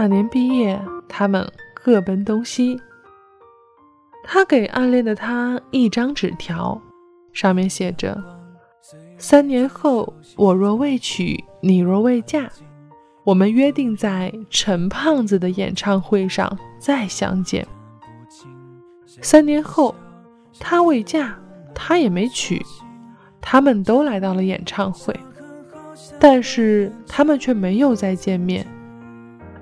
那年毕业，他们各奔东西。他给暗恋的他一张纸条，上面写着：“三年后，我若未娶，你若未嫁，我们约定在陈胖子的演唱会上再相见。”三年后，他未嫁，他也没娶，他们都来到了演唱会，但是他们却没有再见面。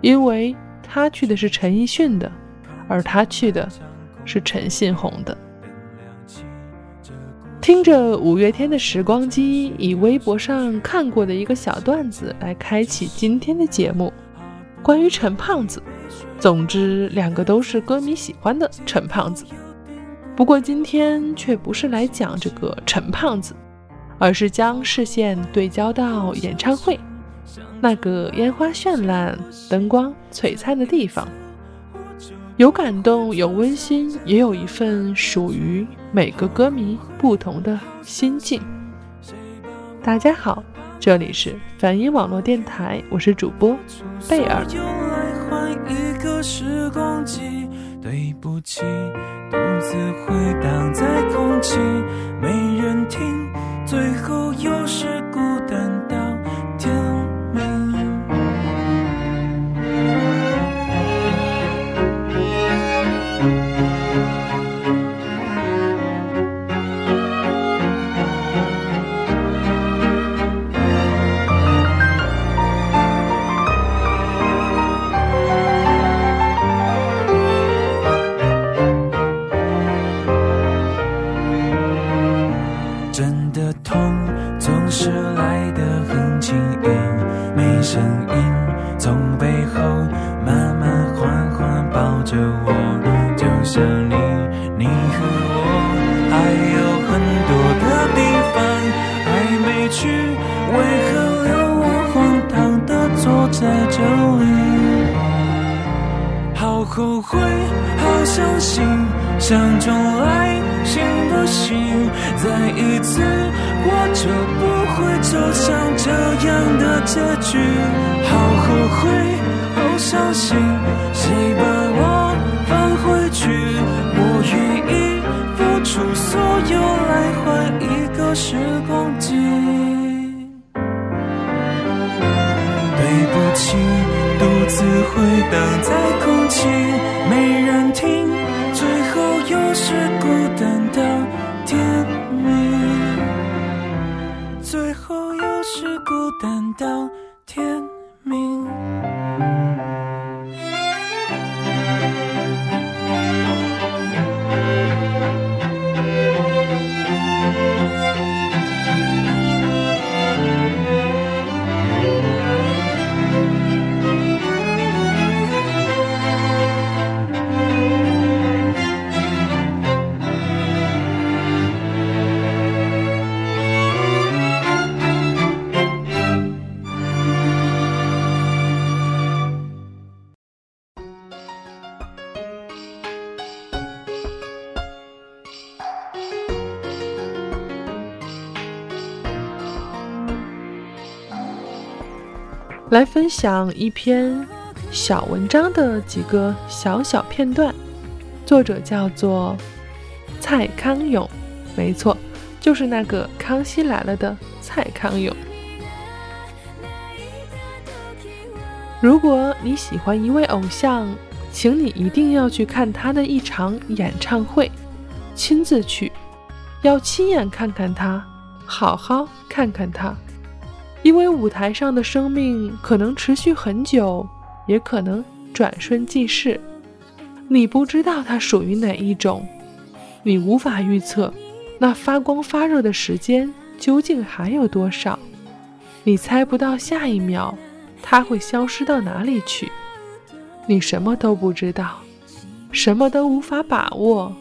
因为他去的是陈奕迅的，而他去的是陈信宏的。听着五月天的时光机，以微博上看过的一个小段子来开启今天的节目，关于陈胖子。总之，两个都是歌迷喜欢的陈胖子。不过今天却不是来讲这个陈胖子，而是将视线对焦到演唱会。那个烟花绚烂、灯光璀璨的地方，有感动，有温馨，也有一份属于每个歌迷不同的心境。大家好，这里是梵音网络电台，我是主播贝尔。对不起，独自回荡在空气，没人听，最后又是孤单到的我就像你你和我还有很多的地方还没去为何留我荒唐的坐在这里？好后悔好伤心想重来行不行再一次我就不会走向这样的结局。好后悔好伤心谁把我放回去？我愿意付出所有来换一个时光机。对不起，独自回荡在空气。没人听，最后又是孤单到天明。最后又是孤单到享一篇小文章的几个小小片段，作者叫做蔡康永，没错，就是那个《康熙来了》的蔡康永。如果你喜欢一位偶像，请你一定要去看他的一场演唱会，亲自去，要亲眼看看他，好好看看他。因为舞台上的生命可能持续很久，也可能转瞬即逝。你不知道它属于哪一种，你无法预测那发光发热的时间究竟还有多少，你猜不到下一秒它会消失到哪里去，你什么都不知道，什么都无法把握，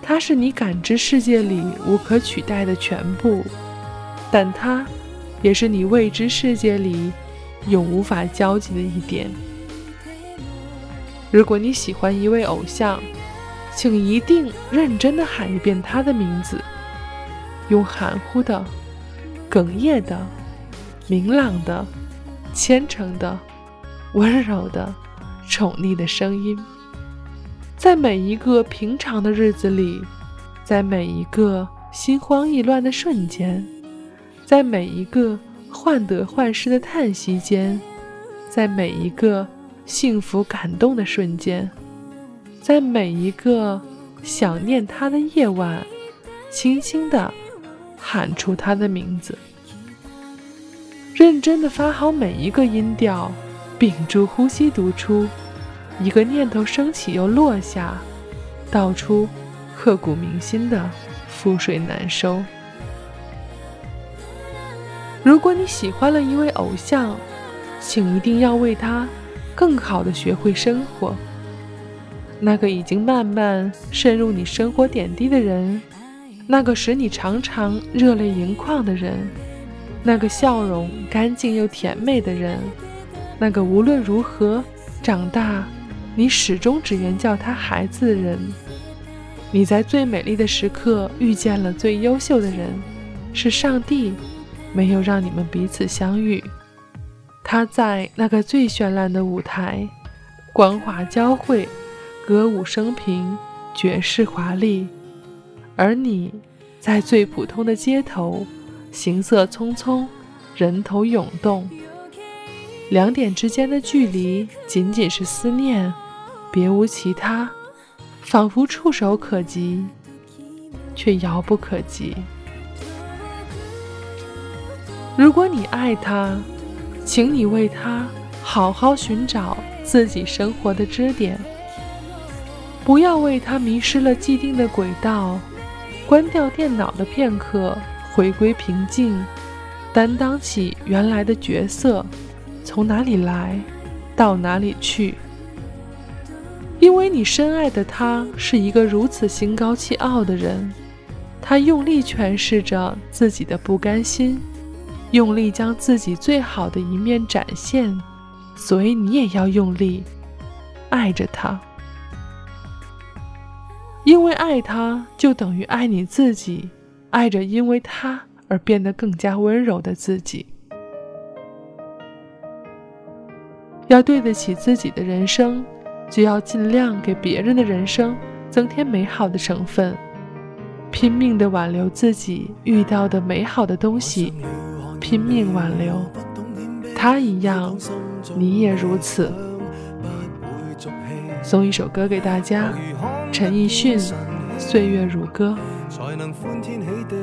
它是你感知世界里无可取代的全部，但它也是你未知世界里永无法交集的一点。如果你喜欢一位偶像，请一定认真的喊一遍他的名字，用含糊的、哽咽的、明朗的、虔诚的、温柔的、宠溺的声音，在每一个平常的日子里，在每一个心慌意乱的瞬间，在每一个患得患失的叹息间，在每一个。幸福感动的瞬间，在每一个想念他的夜晚，轻轻地喊出他的名字，认真地发好每一个音调，屏住呼吸读出。一个念头升起又落下，道出刻骨铭心的覆水难收。如果你喜欢了一位偶像，请一定要为他。更好的学会生活，那个已经慢慢渗入你生活点滴的人，那个使你常常热泪盈眶的人，那个笑容干净又甜美的人，那个无论如何长大，你始终只愿叫他孩子的人，你在最美丽的时刻遇见了最优秀的人，是上帝没有让你们彼此相遇。他在那个最绚烂的舞台，光华交汇，歌舞升平，绝世华丽；而你，在最普通的街头，行色匆匆，人头涌动。两点之间的距离，仅仅是思念，别无其他，仿佛触手可及，却遥不可及。如果你爱他，请你为他好好寻找自己生活的支点，不要为他迷失了既定的轨道。关掉电脑的片刻，回归平静，担当起原来的角色，从哪里来，到哪里去。因为你深爱的他是一个如此心高气傲的人，他用力诠释着自己的不甘心。用力将自己最好的一面展现，所以你也要用力爱着他，因为爱他就等于爱你自己，爱着因为他而变得更加温柔的自己。要对得起自己的人生，就要尽量给别人的人生增添美好的成分，拼命的挽留自己遇到的美好的东西。拼命挽留，他一样，你也如此。送一首歌给大家，陈奕迅《岁月如歌》。才能欢天喜地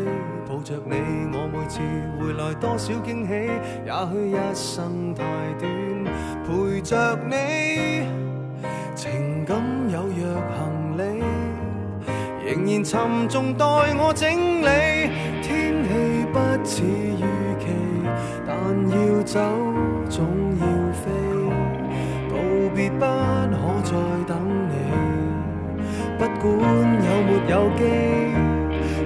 抱着你，我每次回来多少惊喜，也许一生太短，陪着你，情感有若行李，仍然沉重待我整理，天气不似。要走，总要飞，道别不可再等你。不管有没有机，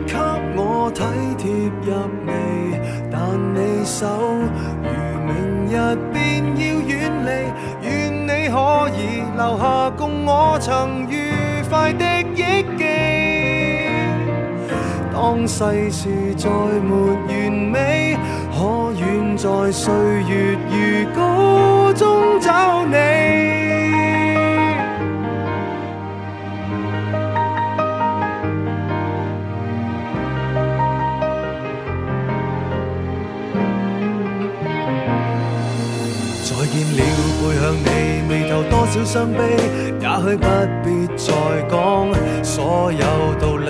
给我体贴入微，但你手如明日便要远离，愿你可以留下共我曾愉快的当世事再没完美。可愿在岁月如歌中找你？再见了，背向你，眉头多少伤悲，也许不必再讲所有道理。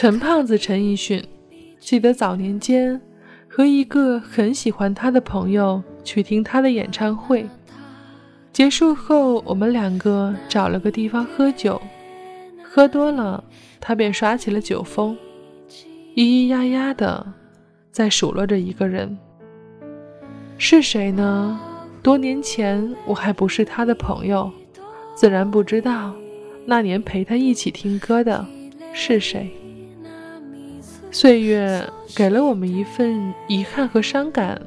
陈胖子陈奕迅，记得早年间和一个很喜欢他的朋友去听他的演唱会，结束后我们两个找了个地方喝酒，喝多了他便耍起了酒疯，咿咿呀呀的在数落着一个人，是谁呢？多年前我还不是他的朋友，自然不知道那年陪他一起听歌的是谁。岁月给了我们一份遗憾和伤感，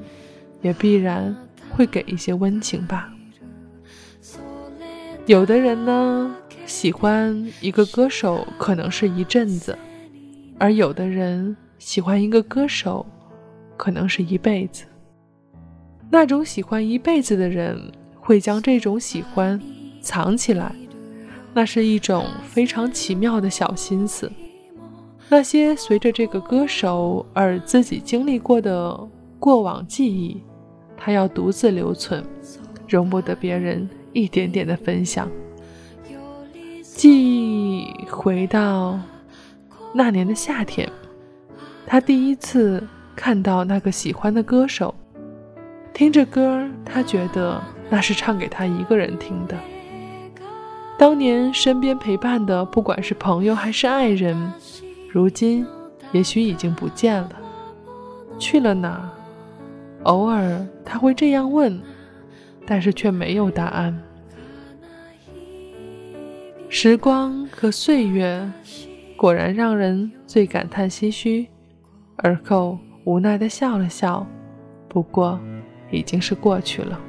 也必然会给一些温情吧。有的人呢，喜欢一个歌手可能是一阵子，而有的人喜欢一个歌手，可能是一辈子。那种喜欢一辈子的人，会将这种喜欢藏起来，那是一种非常奇妙的小心思。那些随着这个歌手而自己经历过的过往记忆，他要独自留存，容不得别人一点点的分享。记忆回到那年的夏天，他第一次看到那个喜欢的歌手，听着歌，他觉得那是唱给他一个人听的。当年身边陪伴的，不管是朋友还是爱人。如今，也许已经不见了，去了哪？偶尔他会这样问，但是却没有答案。时光和岁月，果然让人最感叹唏嘘。而后无奈的笑了笑，不过已经是过去了。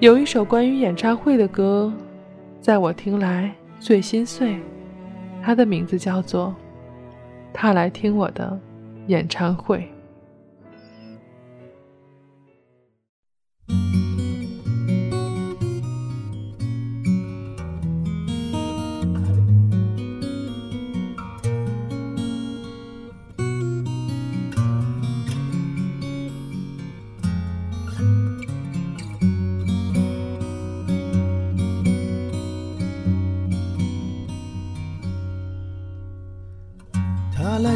有一首关于演唱会的歌，在我听来最心碎。他的名字叫做《他来听我的演唱会》。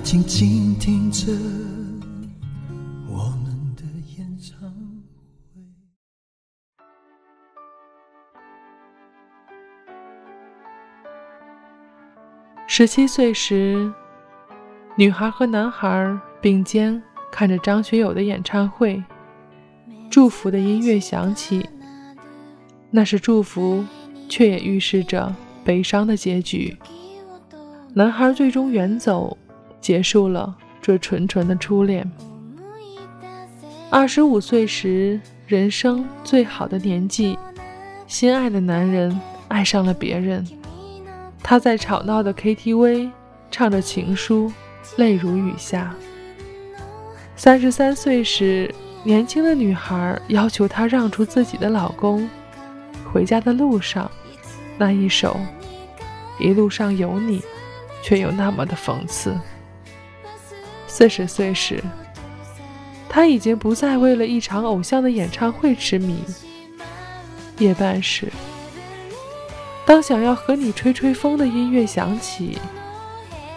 静静听着我们的演唱会。十七岁时，女孩和男孩并肩看着张学友的演唱会，祝福的音乐响起，那是祝福，却也预示着悲伤的结局。男孩最终远走，结束了这纯纯的初恋。二十五岁时，人生最好的年纪，心爱的男人爱上了别人，他在吵闹的 KTV 唱着情书，泪如雨下。三十三岁时，年轻的女孩要求他让出自己的老公。回家的路上，那一首《一路上有你》，却又那么的讽刺。四十岁时，他已经不再为了一场偶像的演唱会痴迷。夜半时，当想要和你吹吹风的音乐响起，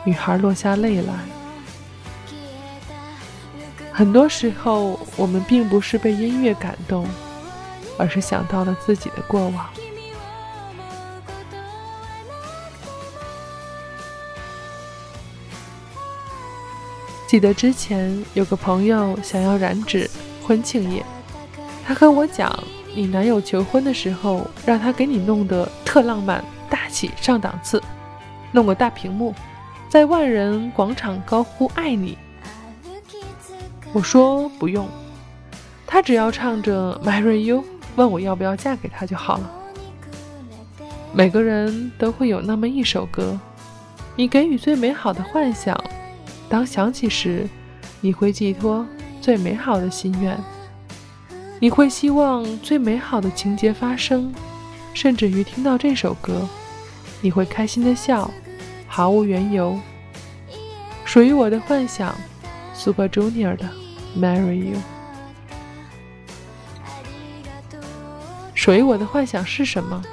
女孩落下泪来。很多时候，我们并不是被音乐感动，而是想到了自己的过往。记得之前有个朋友想要染指，婚庆夜，他和我讲，你男友求婚的时候，让他给你弄得特浪漫、大气、上档次，弄个大屏幕，在万人广场高呼爱你。我说不用，他只要唱着《Marry You》，问我要不要嫁给他就好了。每个人都会有那么一首歌，你给予最美好的幻想，当响起时，你会寄托最美好的心愿，你会希望最美好的情节发生，甚至于听到这首歌，你会开心的笑，毫无缘由。属于我的幻想，Super Junior 的《Marry You》。属于我的幻想是什么？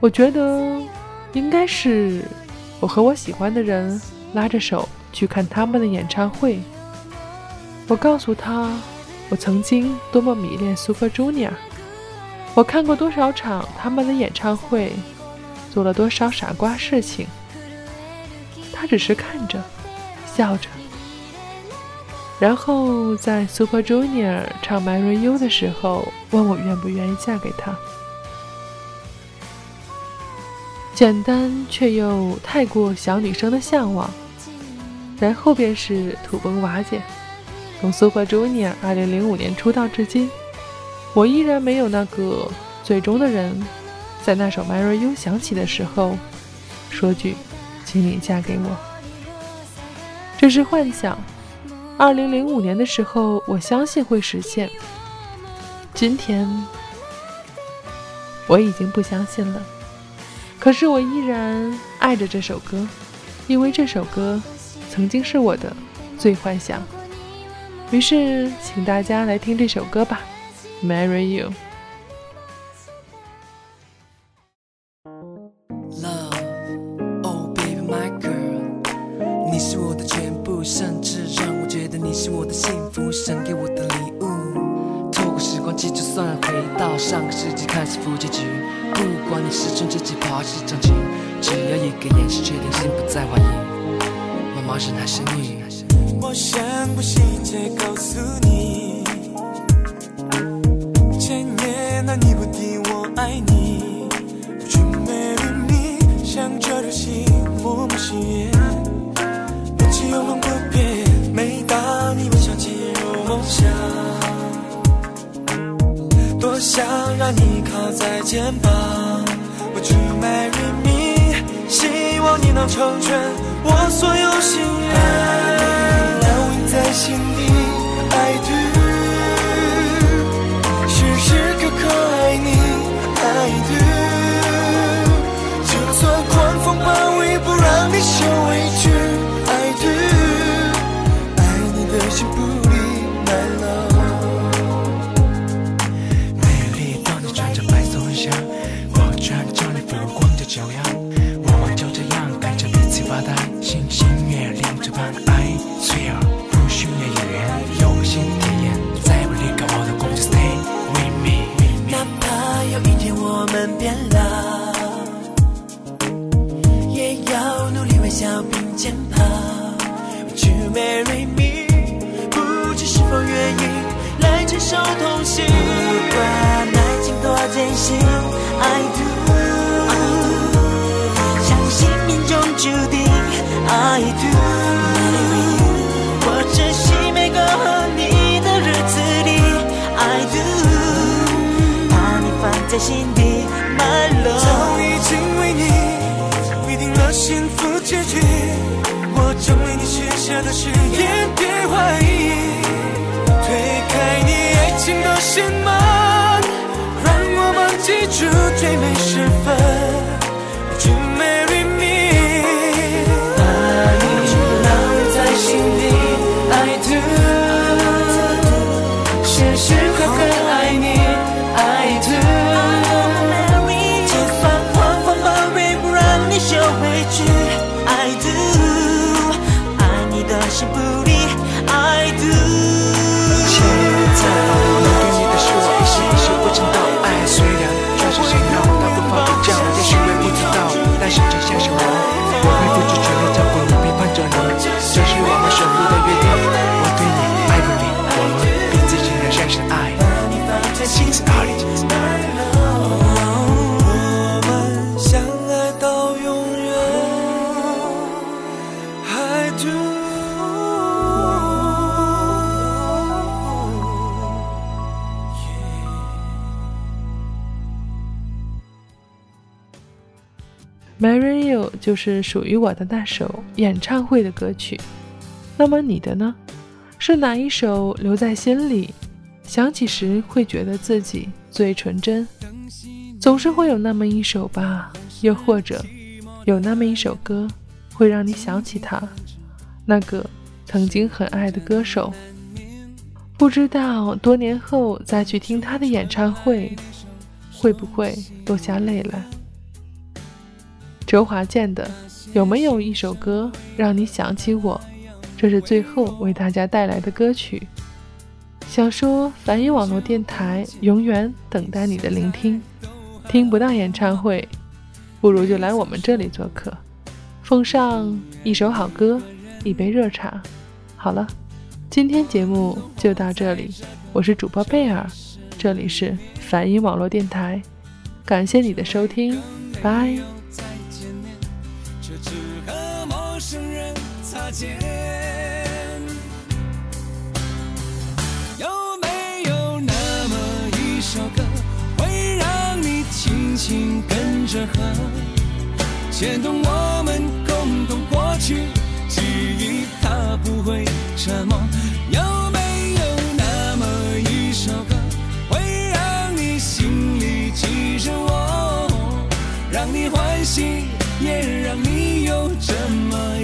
我觉得应该是我和我喜欢的人拉着手去看他们的演唱会。我告诉他，我曾经多么迷恋 Super Junior，我看过多少场他们的演唱会，做了多少傻瓜事情。他只是看着，笑着，然后在 Super Junior 唱《Marry You》的时候，问我愿不愿意嫁给他。简单却又太过小女生的向往，然后便是土崩瓦解。从 Super Junior 2005年出道至今，我依然没有那个最终的人，在那首《Marry You》响起的时候，说句“请你嫁给我”。这是幻想。2005年的时候，我相信会实现。今天，我已经不相信了。可是我依然爱着这首歌，因为这首歌曾经是我的最幻想。于是，请大家来听这首歌吧，《Marry You》。肩膀，Would you marry me？希望你能成全我所有心愿。烙印在心底我们变老，也要努力微笑并肩跑。Would you marry me？不知是否愿意来承受痛心，不管爱情多艰辛，I do。注定，I do。我珍惜每个和你的日子里，I do。把你放在心下的誓言，别怀疑。推开你爱情的心门，让我们记住最美就是属于我的那首演唱会的歌曲。那么你的呢？是哪一首留在心里，想起时会觉得自己最纯真？总是会有那么一首吧，又或者有那么一首歌，会让你想起他，那个曾经很爱的歌手。不知道多年后再去听他的演唱会，会不会落下泪来？周华健的有没有一首歌让你想起我？这是最后为大家带来的歌曲。想说凡音网络电台永远等待你的聆听。听不到演唱会，不如就来我们这里做客，奉上一首好歌，一杯热茶。好了。今天节目就到这里，我是主播贝尔，这里是梵音网络电台，感谢你的收听，拜。有没有那么一首歌，会让你轻轻跟着和，牵动我们共同过去？记忆它不会沉默，有没有那么一首歌，会让你心里记着我，让你欢喜，也让你有这么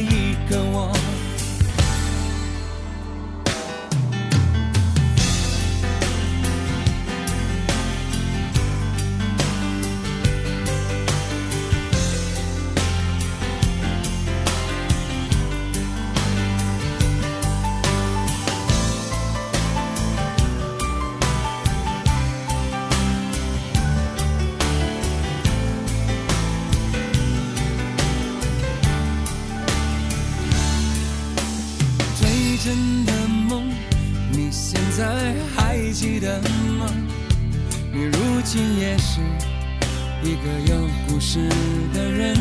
记得吗？你如今也是一个有故事的人。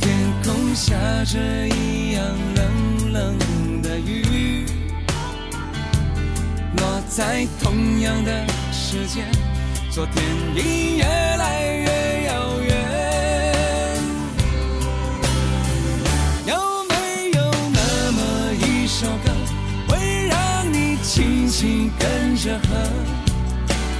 天空下着一样冷冷的雨，落在同样的时间，昨天已越来越跟着和，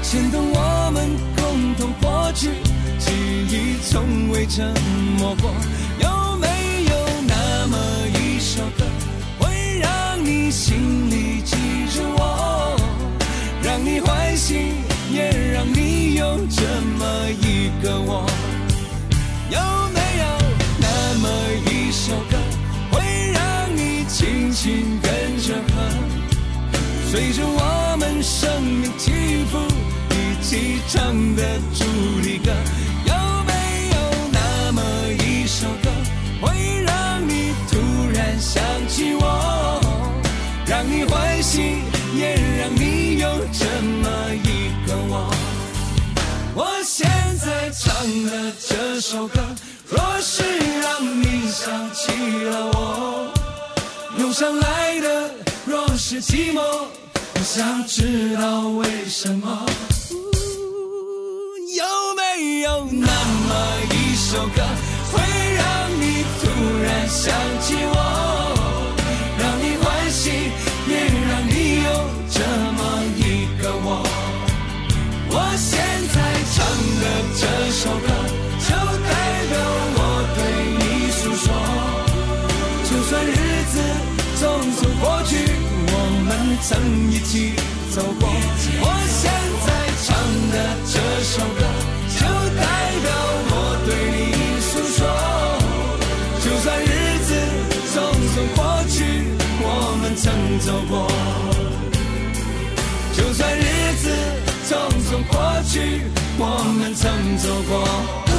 牵动我们共同过去，记忆从未沉默过。有没有那么一首歌，会让你心里记着我，让你欢喜，也让你有这么一个我？有没有那么一首歌，会让你轻轻跟着和？随着我，起唱的主题歌，有没有那么一首歌，会让你突然想起我，让你欢喜，也让你有这么一个我？我现在唱的这首歌，若是让你想起了我，涌上来的若是寂寞。我想知道为什么？有那么一首歌，会让你突然想起我，让你欢喜，也让你有这么一个我？我现在唱的这首歌，就代表我对你诉说，就算日子匆匆过去。我们曾一起走过，曾走过。就算日子匆匆过去，我们曾走过。